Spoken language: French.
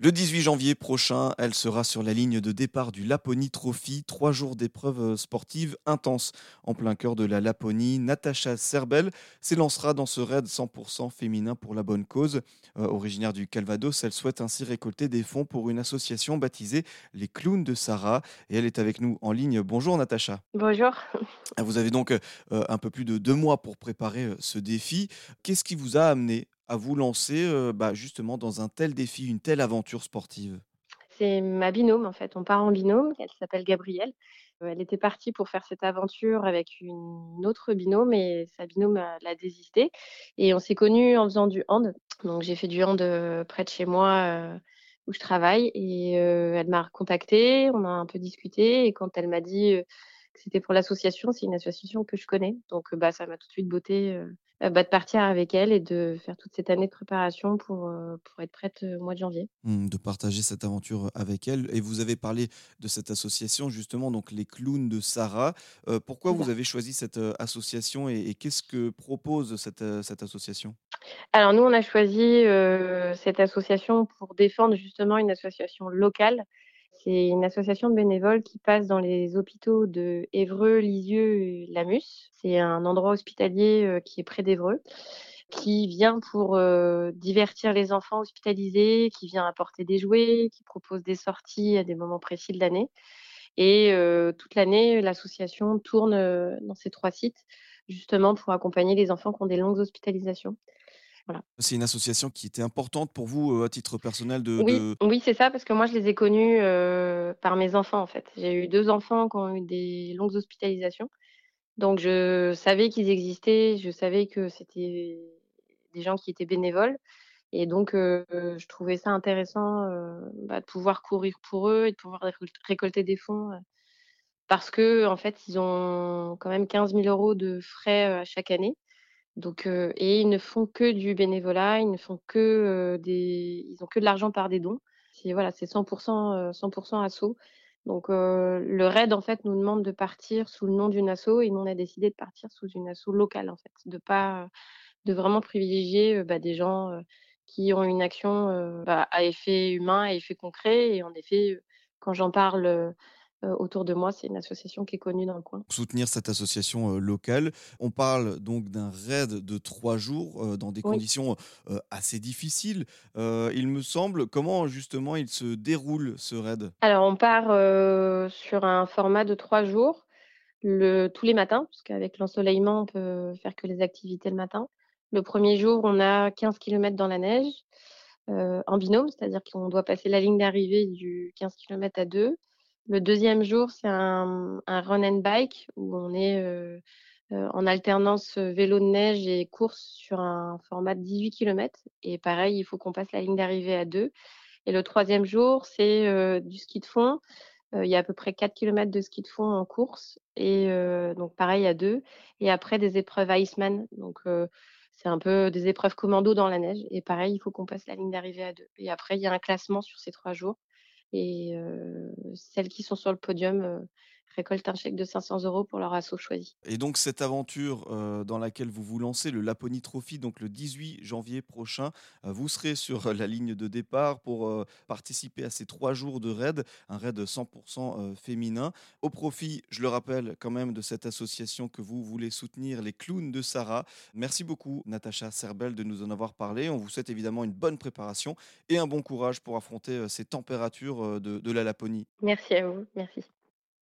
Le 18 janvier prochain, elle sera sur la ligne de départ du Laponie Trophy. Trois jours d'épreuves sportives intenses. En plein cœur de la Laponie, Natacha Serbel s'élancera dans ce raid 100% féminin pour la bonne cause. Euh, originaire du Calvados, elle souhaite ainsi récolter des fonds pour une association baptisée Les Clowns de Sarah. Et elle est avec nous en ligne. Bonjour Natacha. Bonjour. Vous avez donc euh, un peu plus de deux mois pour préparer euh, ce défi. Qu'est-ce qui vous a amené à vous lancer, heu, bah, justement dans un tel défi, une telle aventure sportive? C'est ma binôme en fait, on part en binôme, elle s'appelle Gabrielle. Heu, elle était partie pour faire cette aventure avec une autre binôme et sa binôme, heu, l'a désisté et on s'est connus en faisant du hand. Donc j'ai fait du hand, près de chez moi, où je travaille et elle m'a recontactée, on a un peu discuté et quand elle m'a dit, c'était pour l'association, c'est une association que je connais donc, heu, bah, ça m'a tout de suite bah, de partir avec elle et de faire toute cette année de préparation pour, heu, pour être prête, au mois de janvier. Mmh, de partager cette aventure, avec elle et vous avez parlé de cette association justement, donc les Clowns de Sarah. Pourquoi vous avez choisi cette, association et et qu'est-ce que propose cette, cette association? Alors nous, on a choisi, cette association pour défendre justement une association locale. C'est une association de bénévoles qui passe dans les hôpitaux de Évreux, Lisieux et Lamus. C'est un endroit hospitalier, heu, qui est près d'Évreux, qui vient pour, heu, divertir les enfants hospitalisés, qui vient apporter des jouets, qui propose des sorties à des moments précis de l'année et heu, toute l'année, l'association tourne, dans ces 3 sites, justement pour accompagner les enfants qui ont des longues hospitalisations. Voilà. C'est une association qui était importante pour vous, heu, à titre personnel de Oui, de oui, c'est ça, parce que moi, je les ai connus, heu, par mes enfants, en fait. J'ai eu 2 enfants qui ont eu des longues hospitalisations, donc je savais qu'ils existaient, je savais que c'était des gens qui étaient bénévoles et donc heu, je trouvais ça intéressant, bah, de pouvoir courir pour eux et de pouvoir récolt récolter des fonds, parce qu'en fait, ils ont quand même 15 000 € de frais, à chaque année Donc heu et ils ne font que du bénévolat, ils ne font que, des ils ont que de l'argent par des dons. C'est voilà, c'est 100 heu, 100% asso. Donc heu, le RAID, en fait, nous demande de partir sous le nom d'une asso et nous, on a décidé de partir sous une asso locale, en fait, de pas de vraiment privilégier, bah, des gens, qui ont une action, bah, à effet humain, à effet concret et en effet, quand j'en parle, autour de moi, c'est une association qui est connue dans le coin. soutenir cette association, heu, locale. On parle donc d'un raid de 3 jours, heu, dans des Oui. conditions, assez difficiles, il me semble. Comment justement il se déroule ce raid? Alors on part, sur un format de 3 jours, le tous les matins, parce qu'avec l'ensoleillement, on peut faire que les activités le matin. Le premier jour, on a 15 kilomètres dans la neige, en binôme, c'est-à-dire qu'on doit passer la ligne d'arrivée du 15 kilomètres à 2. Le deuxième jour, c'est un un run and bike où on est, heu heu, en alternance, heu, vélo de neige et course sur un format de 18 kilomètres et pareil, il faut qu'on passe la ligne d'arrivée à 2. Et le troisième jour, c'est, du ski de fond. Il y a à peu près 4 kilomètres de ski de fond en course et donc pareil à 2 et après des épreuves Iceman. Donc c'est un peu des épreuves commando dans la neige et pareil, il faut qu'on passe la ligne d'arrivée à 2 et après il y a un classement sur ces 3 jours et celles qui sont sur le podium, récoltent un chèque de 500 euros pour leur asso choisi. Et donc cette aventure, heu, dans laquelle vous vous lancez, le Laponie Trophy, donc le 18 janvier prochain, heu, vous serez sur, heu, la ligne de départ pour, participer à ces 3 jours de raid, un raid 100 heu, féminin. Au profit, je le rappelle quand même, de cette association que vous voulez soutenir, les Clowns de Sarah. Merci beaucoup Natacha Serbel de nous en avoir parlé. On vous souhaite évidemment une bonne préparation et un bon courage pour affronter, ces températures, de de la Laponie. Merci à vous, merci.